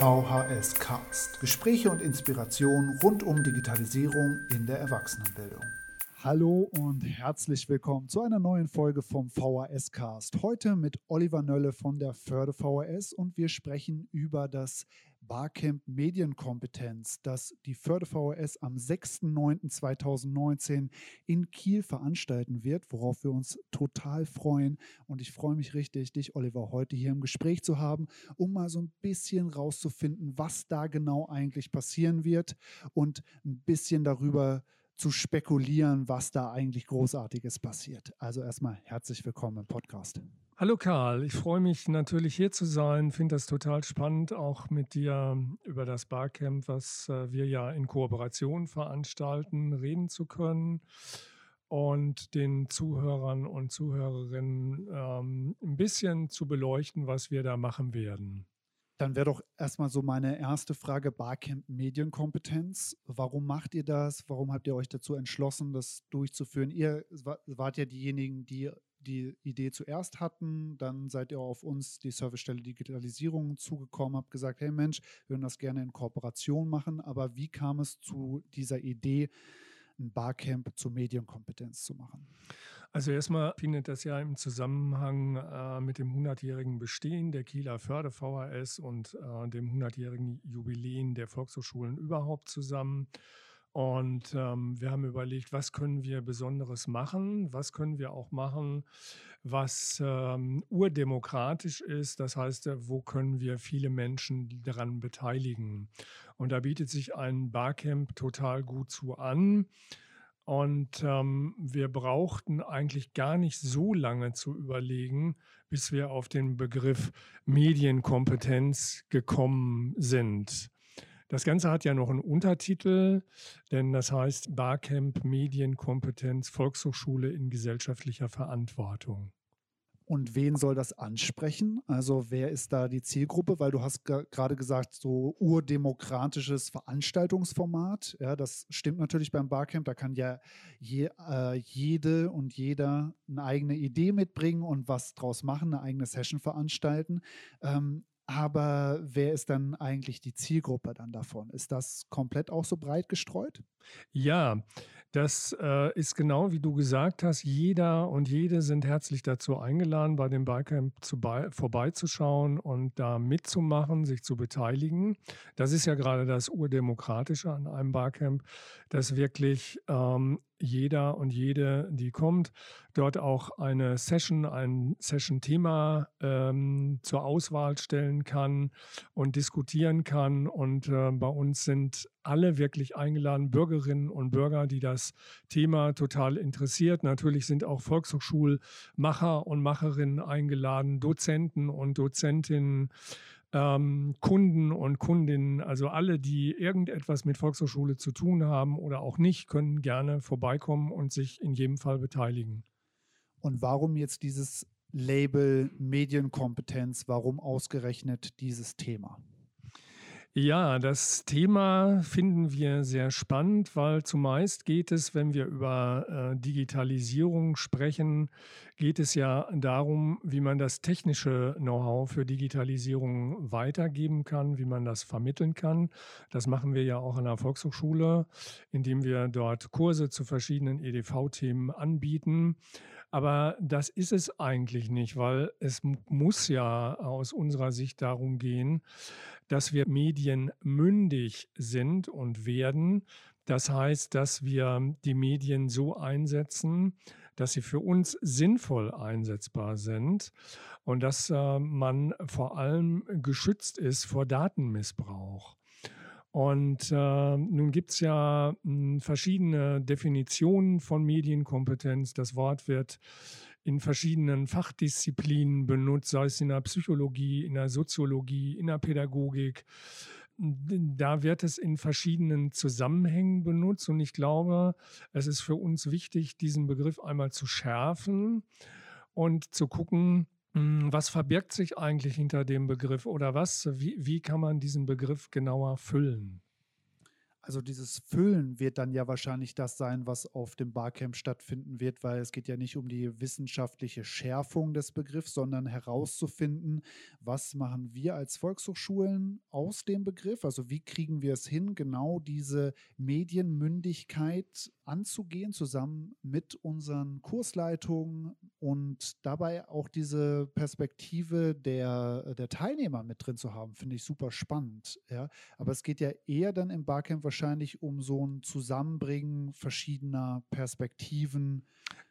VHS Cast. Gespräche und Inspiration rund um Digitalisierung in der Erwachsenenbildung. Hallo und herzlich willkommen zu einer neuen Folge vom VHS Cast. Heute mit Oliver Nölle von der Förde VHS und wir sprechen über das Barcamp Medienkompetenz, das die Förde VHS am 6.9.2019 in Kiel veranstalten wird, worauf wir uns total freuen. Und ich freue mich richtig, dich, Oliver, heute hier im Gespräch zu haben, um mal so ein bisschen rauszufinden, was da genau eigentlich passieren wird und ein bisschen darüber zu zu spekulieren, was da eigentlich Großartiges passiert. Also erstmal herzlich willkommen im Podcast. Hallo Karl, ich freue mich natürlich hier zu sein, finde das total spannend, auch mit dir über das Barcamp, was äh, wir ja in Kooperation veranstalten, reden zu können und den Zuhörern und Zuhörerinnen ähm, ein bisschen zu beleuchten, was wir da machen werden. Dann wäre doch erstmal so meine erste Frage, Barcamp Medienkompetenz. Warum macht ihr das? Warum habt ihr euch dazu entschlossen, das durchzuführen? Ihr wart ja diejenigen, die die Idee zuerst hatten, dann seid ihr auf uns, die Servicestelle Digitalisierung, zugekommen, habt gesagt, hey Mensch, wir würden das gerne in Kooperation machen, aber wie kam es zu dieser Idee, ein Barcamp zur Medienkompetenz zu machen? Also erstmal findet das ja im Zusammenhang äh, mit dem 100-jährigen Bestehen der Kieler Förde VHS und äh, dem 100-jährigen Jubiläen der Volkshochschulen überhaupt zusammen. Und ähm, wir haben überlegt, was können wir Besonderes machen, was können wir auch machen, was ähm, urdemokratisch ist. Das heißt, äh, wo können wir viele Menschen daran beteiligen. Und da bietet sich ein Barcamp total gut zu an. Und ähm, wir brauchten eigentlich gar nicht so lange zu überlegen, bis wir auf den Begriff Medienkompetenz gekommen sind. Das Ganze hat ja noch einen Untertitel, denn das heißt Barcamp Medienkompetenz Volkshochschule in gesellschaftlicher Verantwortung. Und wen soll das ansprechen? Also wer ist da die Zielgruppe? Weil du hast gerade gesagt, so urdemokratisches Veranstaltungsformat. Ja, das stimmt natürlich beim Barcamp. Da kann ja je, äh, jede und jeder eine eigene Idee mitbringen und was draus machen, eine eigene Session veranstalten. Ähm, aber wer ist dann eigentlich die Zielgruppe dann davon? Ist das komplett auch so breit gestreut? Ja, das äh, ist genau wie du gesagt hast. Jeder und jede sind herzlich dazu eingeladen, bei dem Barcamp zu bei, vorbeizuschauen und da mitzumachen, sich zu beteiligen. Das ist ja gerade das Urdemokratische an einem Barcamp, dass wirklich ähm, jeder und jede, die kommt, dort auch eine Session, ein Session-Thema ähm, zur Auswahl stellen kann und diskutieren kann. Und äh, bei uns sind alle wirklich eingeladen, Bürgerinnen und Bürger, die das Thema total interessiert. Natürlich sind auch Volkshochschulmacher und Macherinnen eingeladen, Dozenten und Dozentinnen, ähm, Kunden und Kundinnen, also alle, die irgendetwas mit Volkshochschule zu tun haben oder auch nicht, können gerne vorbeikommen und sich in jedem Fall beteiligen. Und warum jetzt dieses Label Medienkompetenz? Warum ausgerechnet dieses Thema? Ja, das Thema finden wir sehr spannend, weil zumeist geht es, wenn wir über äh, Digitalisierung sprechen, geht es ja darum, wie man das technische Know-how für Digitalisierung weitergeben kann, wie man das vermitteln kann. Das machen wir ja auch an der Volkshochschule, indem wir dort Kurse zu verschiedenen EDV-Themen anbieten. Aber das ist es eigentlich nicht, weil es muss ja aus unserer Sicht darum gehen, dass wir Medien mündig sind und werden. Das heißt, dass wir die Medien so einsetzen, dass sie für uns sinnvoll einsetzbar sind und dass äh, man vor allem geschützt ist vor Datenmissbrauch. Und äh, nun gibt es ja mh, hm, verschiedene Definitionen von Medienkompetenz. Das Wort wird in verschiedenen Fachdisziplinen benutzt, sei es in der Psychologie, in der Soziologie, in der Pädagogik. Da wird es in verschiedenen Zusammenhängen benutzt und ich glaube, es ist für uns wichtig, diesen Begriff einmal zu schärfen und zu gucken, was verbirgt sich eigentlich hinter dem Begriff oder was, wie, wie kann man diesen Begriff genauer füllen? Also dieses Füllen wird dann ja wahrscheinlich das sein, was auf dem Barcamp stattfinden wird, weil es geht ja nicht um die wissenschaftliche Schärfung des Begriffs, sondern herauszufinden, was machen wir als Volkshochschulen aus dem Begriff? Also wie kriegen wir es hin, genau diese Medienmündigkeit anzugehen, zusammen mit unseren Kursleitungen und dabei auch diese Perspektive der, der Teilnehmer mit drin zu haben, finde ich super spannend. Ja? Aber es geht ja eher dann im Barcamp wahrscheinlich um so ein Zusammenbringen verschiedener Perspektiven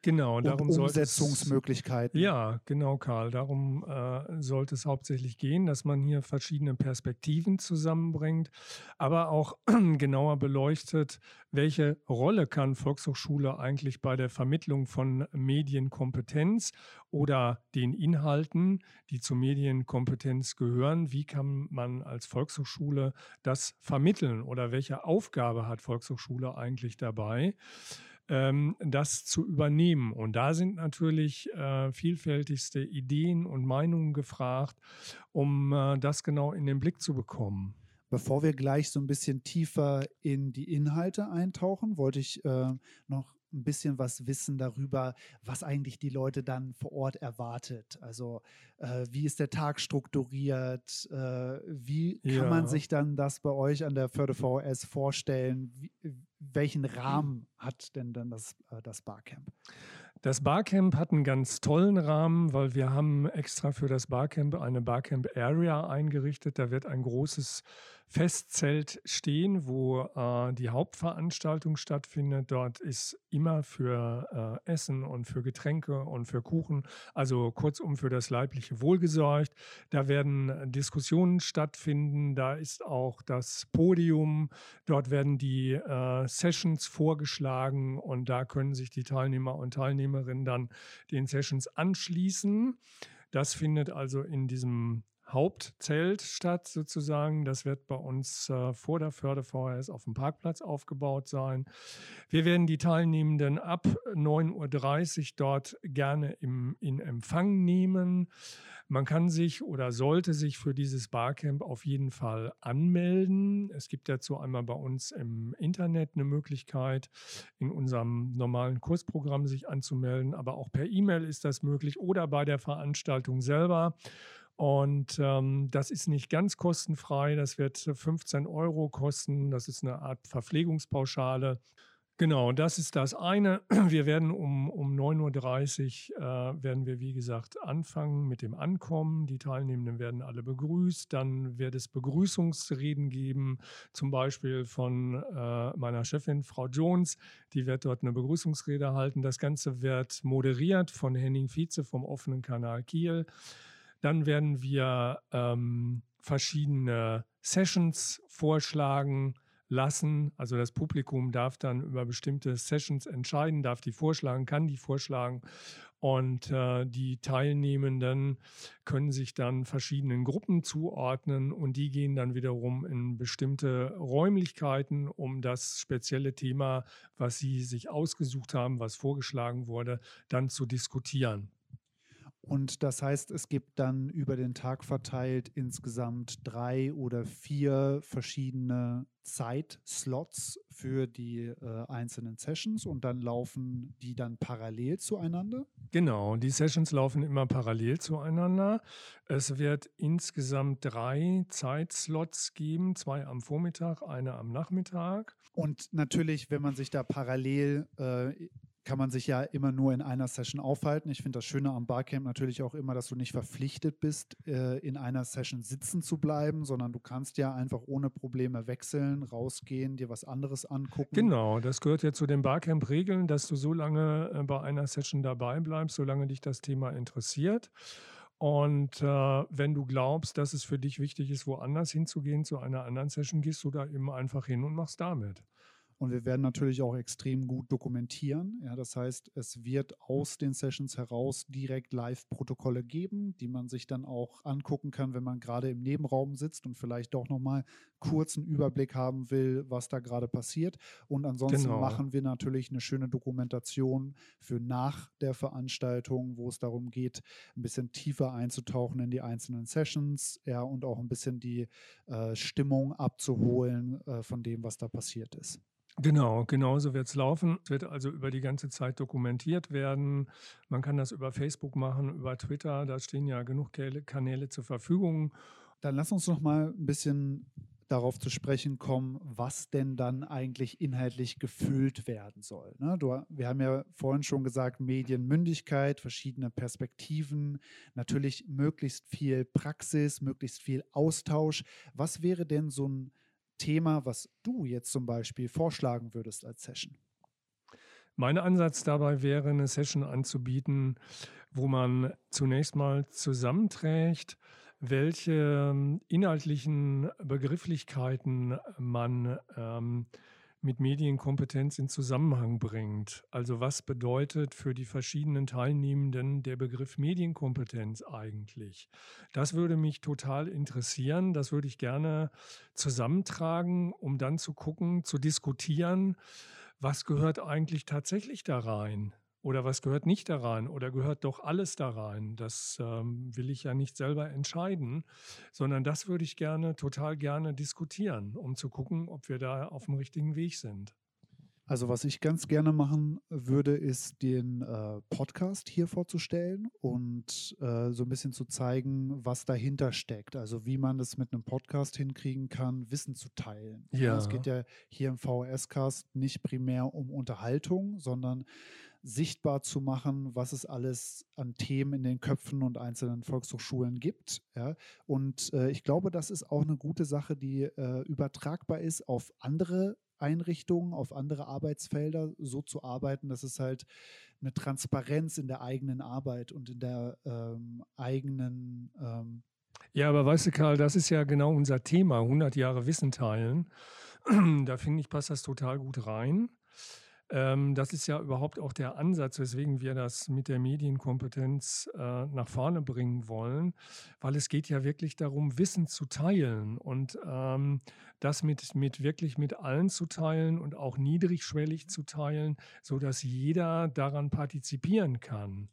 genau, darum und Umsetzungsmöglichkeiten. Es, ja, genau, Karl. Darum äh, sollte es hauptsächlich gehen, dass man hier verschiedene Perspektiven zusammenbringt, aber auch genauer beleuchtet, welche Rolle kann Volkshochschule eigentlich bei der Vermittlung von Medienkompetenz oder den Inhalten, die zur Medienkompetenz gehören, wie kann man als Volkshochschule das vermitteln oder welche Aufgabe hat Volkshochschule eigentlich dabei? Ähm, das zu übernehmen. Und da sind natürlich äh, vielfältigste Ideen und Meinungen gefragt, um äh, das genau in den Blick zu bekommen. Bevor wir gleich so ein bisschen tiefer in die Inhalte eintauchen, wollte ich äh, noch ein bisschen was wissen darüber, was eigentlich die Leute dann vor Ort erwartet. Also äh, wie ist der Tag strukturiert? Äh, wie kann ja. man sich dann das bei euch an der Förde VS vorstellen? Wie, welchen Rahmen hat denn dann das, äh, das Barcamp? Das Barcamp hat einen ganz tollen Rahmen, weil wir haben extra für das Barcamp eine Barcamp Area eingerichtet. Da wird ein großes Festzelt stehen, wo äh, die Hauptveranstaltung stattfindet. Dort ist immer für äh, Essen und für Getränke und für Kuchen, also kurzum für das leibliche Wohl gesorgt. Da werden Diskussionen stattfinden. Da ist auch das Podium. Dort werden die äh, Sessions vorgeschlagen und da können sich die Teilnehmer und Teilnehmerinnen dann den Sessions anschließen. Das findet also in diesem Hauptzelt statt, sozusagen. Das wird bei uns äh, vor der Förde VHS auf dem Parkplatz aufgebaut sein. Wir werden die Teilnehmenden ab 9.30 Uhr dort gerne im, in Empfang nehmen. Man kann sich oder sollte sich für dieses Barcamp auf jeden Fall anmelden. Es gibt dazu einmal bei uns im Internet eine Möglichkeit, in unserem normalen Kursprogramm sich anzumelden, aber auch per E-Mail ist das möglich oder bei der Veranstaltung selber. Und ähm, das ist nicht ganz kostenfrei. Das wird 15 Euro kosten. Das ist eine Art Verpflegungspauschale. Genau, das ist das eine. Wir werden um, um 9.30 Uhr, äh, werden wir, wie gesagt, anfangen mit dem Ankommen. Die Teilnehmenden werden alle begrüßt. Dann wird es Begrüßungsreden geben, zum Beispiel von äh, meiner Chefin, Frau Jones. Die wird dort eine Begrüßungsrede halten. Das Ganze wird moderiert von Henning Vize vom offenen Kanal Kiel. Dann werden wir ähm, verschiedene Sessions vorschlagen lassen. Also das Publikum darf dann über bestimmte Sessions entscheiden, darf die vorschlagen, kann die vorschlagen. Und äh, die Teilnehmenden können sich dann verschiedenen Gruppen zuordnen und die gehen dann wiederum in bestimmte Räumlichkeiten, um das spezielle Thema, was sie sich ausgesucht haben, was vorgeschlagen wurde, dann zu diskutieren. Und das heißt, es gibt dann über den Tag verteilt insgesamt drei oder vier verschiedene Zeitslots für die äh, einzelnen Sessions und dann laufen die dann parallel zueinander? Genau, die Sessions laufen immer parallel zueinander. Es wird insgesamt drei Zeitslots geben, zwei am Vormittag, eine am Nachmittag. Und natürlich, wenn man sich da parallel äh, kann man sich ja immer nur in einer Session aufhalten. Ich finde das Schöne am Barcamp natürlich auch immer, dass du nicht verpflichtet bist, äh, in einer Session sitzen zu bleiben, sondern du kannst ja einfach ohne Probleme wechseln, rausgehen, dir was anderes angucken. Genau, das gehört ja zu den Barcamp-Regeln, dass du so lange äh, bei einer Session dabei bleibst, solange dich das Thema interessiert. Und äh, wenn du glaubst, dass es für dich wichtig ist, woanders hinzugehen, zu einer anderen Session, gehst du da eben einfach hin und machst damit. Und wir werden natürlich auch extrem gut dokumentieren. Ja, das heißt, es wird aus den Sessions heraus direkt Live-Protokolle geben, die man sich dann auch angucken kann, wenn man gerade im Nebenraum sitzt und vielleicht doch nochmal kurzen Überblick haben will, was da gerade passiert. Und ansonsten genau. machen wir natürlich eine schöne Dokumentation für nach der Veranstaltung, wo es darum geht, ein bisschen tiefer einzutauchen in die einzelnen Sessions, ja, und auch ein bisschen die äh, Stimmung abzuholen äh, von dem, was da passiert ist. Genau, genauso wird es laufen. Es wird also über die ganze Zeit dokumentiert werden. Man kann das über Facebook machen, über Twitter. Da stehen ja genug Kanäle zur Verfügung. Dann lass uns noch mal ein bisschen darauf zu sprechen kommen, was denn dann eigentlich inhaltlich gefüllt werden soll. Ne? Du, wir haben ja vorhin schon gesagt, Medienmündigkeit, verschiedene Perspektiven, natürlich möglichst viel Praxis, möglichst viel Austausch. Was wäre denn so ein Thema, was du jetzt zum Beispiel vorschlagen würdest als Session? Mein Ansatz dabei wäre, eine Session anzubieten, wo man zunächst mal zusammenträgt, welche ähm, inhaltlichen Begrifflichkeiten man ähm, mit Medienkompetenz in Zusammenhang bringt. Also was bedeutet für die verschiedenen Teilnehmenden der Begriff Medienkompetenz eigentlich? Das würde mich total interessieren. Das würde ich gerne zusammentragen, um dann zu gucken, zu diskutieren, was gehört eigentlich tatsächlich da rein? Oder was gehört nicht da rein? Oder gehört doch alles da rein? Das ähm, will ich ja nicht selber entscheiden, sondern das würde ich gerne, total gerne diskutieren, um zu gucken, ob wir da auf dem richtigen Weg sind. Also was ich ganz gerne machen würde, ist den äh, Podcast hier vorzustellen und äh, so ein bisschen zu zeigen, was dahinter steckt. Also wie man es mit einem Podcast hinkriegen kann, Wissen zu teilen. Ja. Es geht ja hier im VHS-Cast nicht primär um Unterhaltung, sondern sichtbar zu machen, was es alles an Themen in den Köpfen und einzelnen Volkshochschulen gibt. Ja? Und äh, ich glaube, das ist auch eine gute Sache, die äh, übertragbar ist auf andere Einrichtungen, auf andere Arbeitsfelder so zu arbeiten, dass es halt eine Transparenz in der eigenen Arbeit und in der ähm, eigenen ähm ja, aber weißt du, Karl, das ist ja genau unser Thema, 100 Jahre Wissen teilen. da finde ich, passt das total gut rein. Ähm, das ist ja überhaupt auch der Ansatz, weswegen wir das mit der Medienkompetenz äh, nach vorne bringen wollen, weil es geht ja wirklich darum, Wissen zu teilen und ähm, das mit, mit wirklich mit allen zu teilen und auch niedrigschwellig zu teilen, sodass jeder daran partizipieren kann.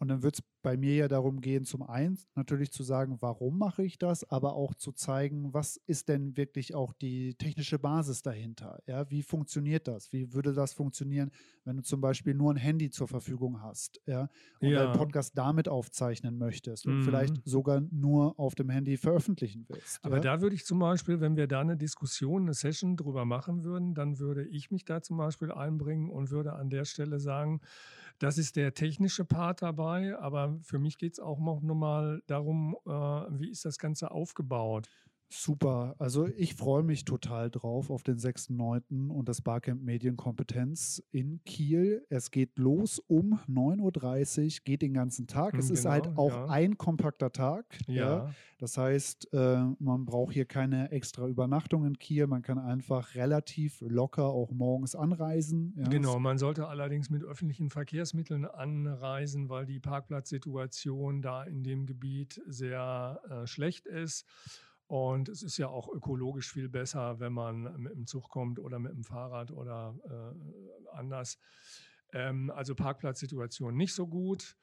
Und dann wird es bei mir ja darum gehen, zum einen natürlich zu sagen, warum mache ich das, aber auch zu zeigen, was ist denn wirklich auch die technische Basis dahinter? Ja, wie funktioniert das? Wie würde das funktionieren, wenn du zum Beispiel nur ein Handy zur Verfügung hast ja, und ja. deinen Podcast damit aufzeichnen möchtest und mhm. vielleicht sogar nur auf dem Handy veröffentlichen willst? Aber ja? da würde ich zum Beispiel, wenn wir da eine Diskussion, eine Session drüber machen würden, dann würde ich mich da zum Beispiel einbringen und würde an der Stelle sagen, das ist der technische Part dabei, aber für mich geht es auch noch mal darum, äh, wie ist das Ganze aufgebaut. Super. Also ich freue mich total drauf auf den 6.9. und das Barcamp Medienkompetenz in Kiel. Es geht los um 9.30 Uhr, geht den ganzen Tag. Es genau, ist halt auch ja. ein kompakter Tag. Ja. ja. Das heißt, äh, man braucht hier keine extra Übernachtung in Kiel. Man kann einfach relativ locker auch morgens anreisen. Ja. Genau, man sollte allerdings mit öffentlichen Verkehrsmitteln anreisen, weil die Parkplatzsituation da in dem Gebiet sehr äh, schlecht ist. Und es ist ja auch ökologisch viel besser, wenn man mit dem Zug kommt oder mit dem Fahrrad oder äh, anders. Ähm, also Parkplatzsituation nicht so gut.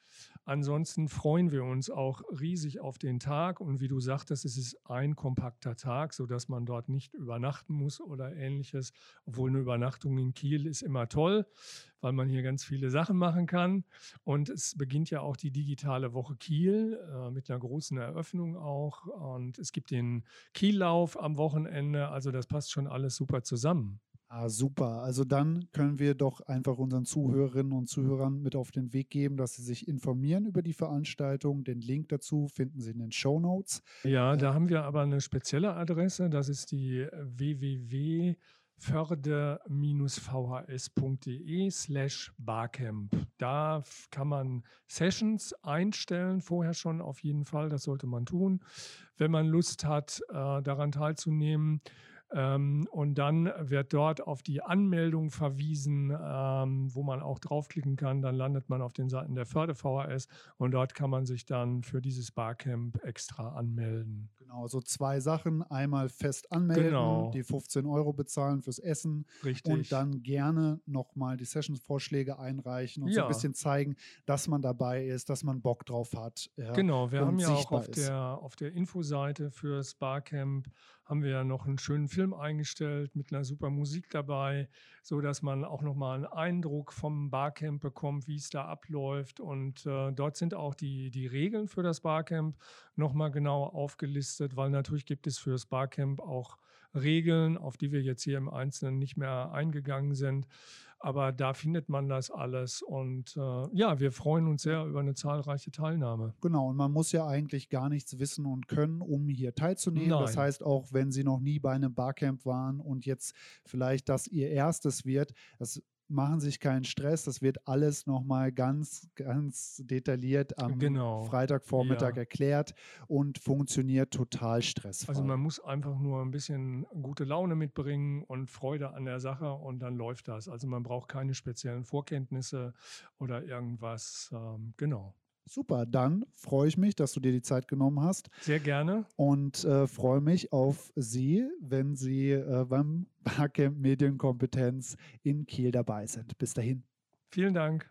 Ansonsten freuen wir uns auch riesig auf den Tag. Und wie du sagtest, es ist ein kompakter Tag, sodass man dort nicht übernachten muss oder ähnliches. Obwohl eine Übernachtung in Kiel ist immer toll, weil man hier ganz viele Sachen machen kann. Und es beginnt ja auch die digitale Woche Kiel äh, mit einer großen Eröffnung auch. Und es gibt den Kiellauf am Wochenende. Also das passt schon alles super zusammen. Ah, super. Also dann können wir doch einfach unseren Zuhörerinnen und Zuhörern mit auf den Weg geben, dass sie sich informieren über die Veranstaltung. Den Link dazu finden Sie in den Show Notes. Ja, da haben wir aber eine spezielle Adresse. Das ist die www.förde-vhs.de slash Barcamp. Da kann man Sessions einstellen, vorher schon auf jeden Fall. Das sollte man tun, wenn man Lust hat, äh, daran teilzunehmen. Ähm, und dann wird dort auf die Anmeldung verwiesen, ähm, wo man auch draufklicken kann. Dann landet man auf den Seiten der Förde VHS und dort kann man sich dann für dieses Barcamp extra anmelden. Genau, so zwei Sachen. Einmal fest anmelden, Genau. die 15 Euro bezahlen fürs Essen Richtig. und dann gerne nochmal die Sessions-Vorschläge einreichen und so ein Ja. bisschen zeigen, dass man dabei ist, dass man Bock drauf hat. Ja. Genau, wir haben ja auch auf ist. der, auf der Infoseite fürs Barcamp haben wir ja noch einen schönen Film eingestellt mit einer super Musik dabei, so dass man auch noch mal einen Eindruck vom Barcamp bekommt, wie es da abläuft. Und äh, dort sind auch die, die Regeln für das Barcamp noch mal genau aufgelistet, weil natürlich gibt es fürs Barcamp auch Regeln, auf die wir jetzt hier im Einzelnen nicht mehr eingegangen sind. Aber da findet man das alles. Und äh, ja, wir freuen uns sehr über eine zahlreiche Teilnahme. Genau, und man muss ja eigentlich gar nichts wissen und können, um hier teilzunehmen. Das Nein. heißt, auch wenn Sie noch nie bei einem Barcamp waren und jetzt vielleicht das Ihr erstes wird, das machen sich keinen Stress. Das wird alles nochmal ganz, ganz detailliert am Genau. Freitagvormittag Ja. erklärt und funktioniert total stressfrei. Also man muss einfach nur ein bisschen gute Laune mitbringen und Freude an der Sache und dann läuft das. Also man braucht keine speziellen Vorkenntnisse oder irgendwas. Ähm, genau. Super, dann freue ich mich, dass du dir die Zeit genommen hast Sehr gerne. und äh, freue mich auf Sie, wenn Sie äh, beim Barcamp Medienkompetenz in Kiel dabei sind. Bis dahin. Vielen Dank.